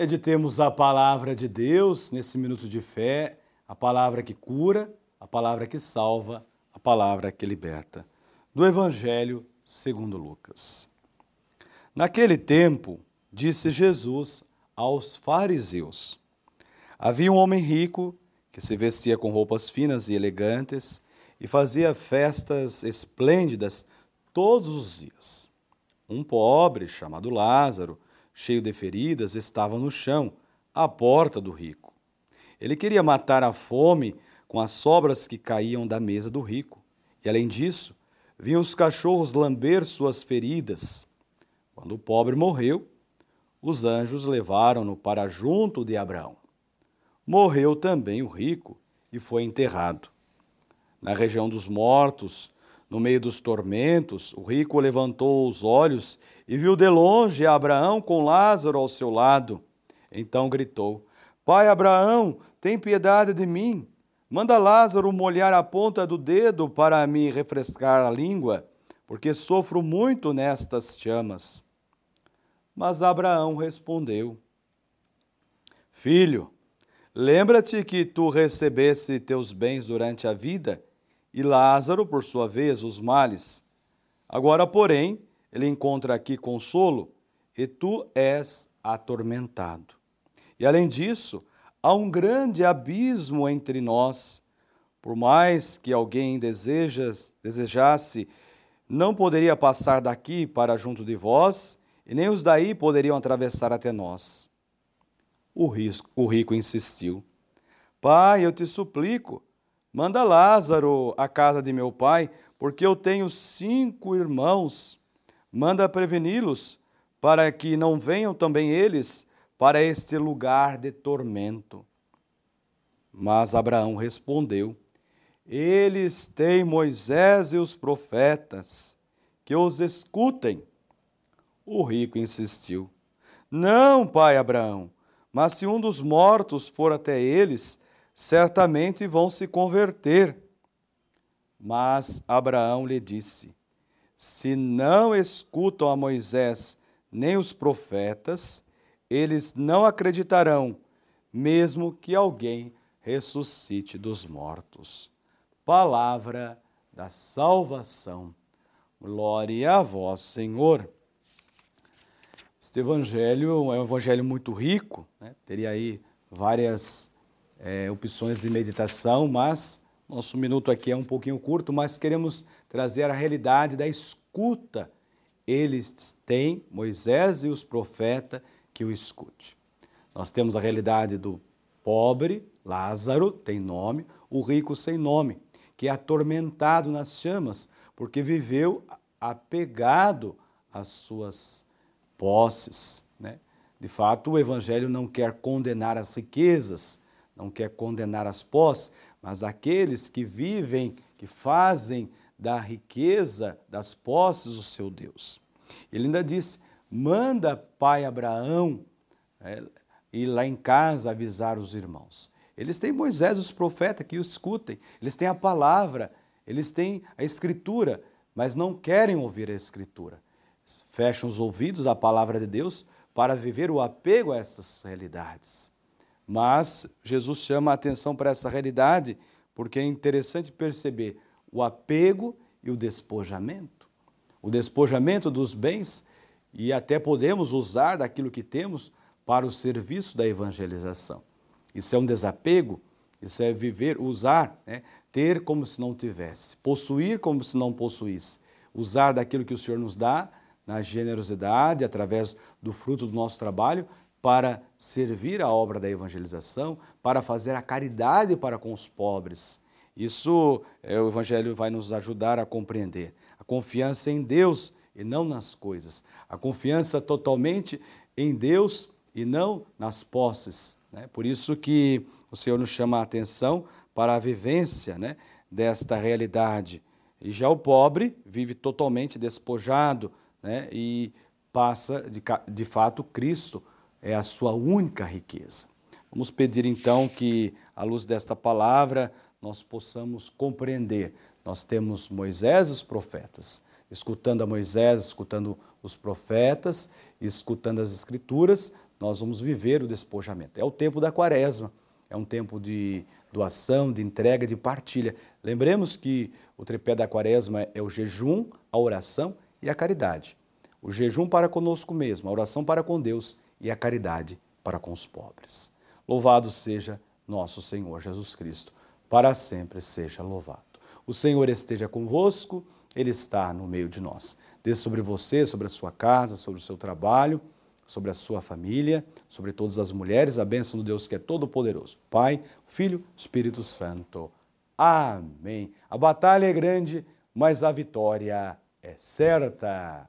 Meditemos a palavra de Deus nesse minuto de fé, a palavra que cura, a palavra que salva, a palavra que liberta. Do Evangelho segundo Lucas. Naquele tempo, disse Jesus aos fariseus: Havia um homem rico que se vestia com roupas finas e elegantes e fazia festas esplêndidas todos os dias. Um pobre, chamado Lázaro, cheio de feridas, estava no chão, à porta do rico. Ele queria matar a fome com as sobras que caíam da mesa do rico. E além disso, vinham os cachorros lamber suas feridas. Quando o pobre morreu, os anjos levaram-no para junto de Abraão. Morreu também o rico e foi enterrado. Na região dos mortos, no meio dos tormentos, o rico levantou os olhos e viu de longe Abraão com Lázaro ao seu lado. Então gritou: Pai Abraão, tem piedade de mim. Manda Lázaro molhar a ponta do dedo para me refrescar a língua, porque sofro muito nestas chamas. Mas Abraão respondeu: Filho, lembra-te que tu recebesse teus bens durante a vida e Lázaro, por sua vez, os males. Agora, porém, ele encontra aqui consolo e tu és atormentado. E além disso, há um grande abismo entre nós. Por mais que alguém desejas, desejasse, não poderia passar daqui para junto de vós, e nem os daí poderiam atravessar até nós. O, o rico insistiu: Pai, eu te suplico, Manda Lázaro à casa de meu pai, porque eu tenho cinco irmãos. Manda preveni-los, para que não venham também eles para este lugar de tormento. Mas Abraão respondeu: Eles têm Moisés e os profetas, que os escutem. O rico insistiu: Não, pai Abraão, mas se um dos mortos for até eles, certamente vão se converter. Mas Abraão lhe disse: Se não escutam a Moisés nem os profetas, eles não acreditarão, mesmo que alguém ressuscite dos mortos. Palavra da salvação. Glória a vós, Senhor. Este evangelho é um evangelho muito rico, né? teria aí várias é, opções de meditação, mas nosso minuto aqui é um pouquinho curto, mas queremos trazer a realidade da escuta. Eles têm Moisés e os profetas que o escute. Nós temos a realidade do pobre, Lázaro, tem nome, o rico sem nome, que é atormentado nas chamas, porque viveu apegado às suas posses. Né? De fato, o Evangelho não quer condenar as riquezas, não quer condenar as pós, mas aqueles que vivem, que fazem da riqueza, das posses, o seu Deus. Ele ainda disse: manda pai Abraão é, ir lá em casa avisar os irmãos. Eles têm Moisés os profetas que o escutem, eles têm a palavra, eles têm a escritura, mas não querem ouvir a escritura. Fecham os ouvidos à palavra de Deus para viver o apego a essas realidades. Mas Jesus chama a atenção para essa realidade porque é interessante perceber o apego e o despojamento. O despojamento dos bens e até podemos usar daquilo que temos para o serviço da evangelização. Isso é um desapego, isso é viver, usar, né? ter como se não tivesse, possuir como se não possuísse, usar daquilo que o Senhor nos dá na generosidade, através do fruto do nosso trabalho, para servir a obra da evangelização, para fazer a caridade para com os pobres. Isso é, o Evangelho vai nos ajudar a compreender. A confiança em Deus e não nas coisas. A confiança totalmente em Deus e não nas posses. Né? Por isso que o Senhor nos chama a atenção para a vivência né, desta realidade. E já o pobre vive totalmente despojado né, e passa, de, de fato, Cristo é a sua única riqueza. Vamos pedir então que, à luz desta palavra, nós possamos compreender. Nós temos Moisés e os profetas. Escutando a Moisés, escutando os profetas, escutando as Escrituras, nós vamos viver o despojamento. É o tempo da quaresma, é um tempo de doação, de entrega, de partilha. Lembremos que o tripé da quaresma é o jejum, a oração e a caridade. O jejum para conosco mesmo, a oração para com Deus e a caridade para com os pobres. Louvado seja nosso Senhor Jesus Cristo, para sempre seja louvado. O Senhor esteja convosco, Ele está no meio de nós. Dê sobre você, sobre a sua casa, sobre o seu trabalho, sobre a sua família, sobre todas as mulheres, a bênção do Deus que é todo-poderoso. Pai, Filho, Espírito Santo. Amém. A batalha é grande, mas a vitória é certa.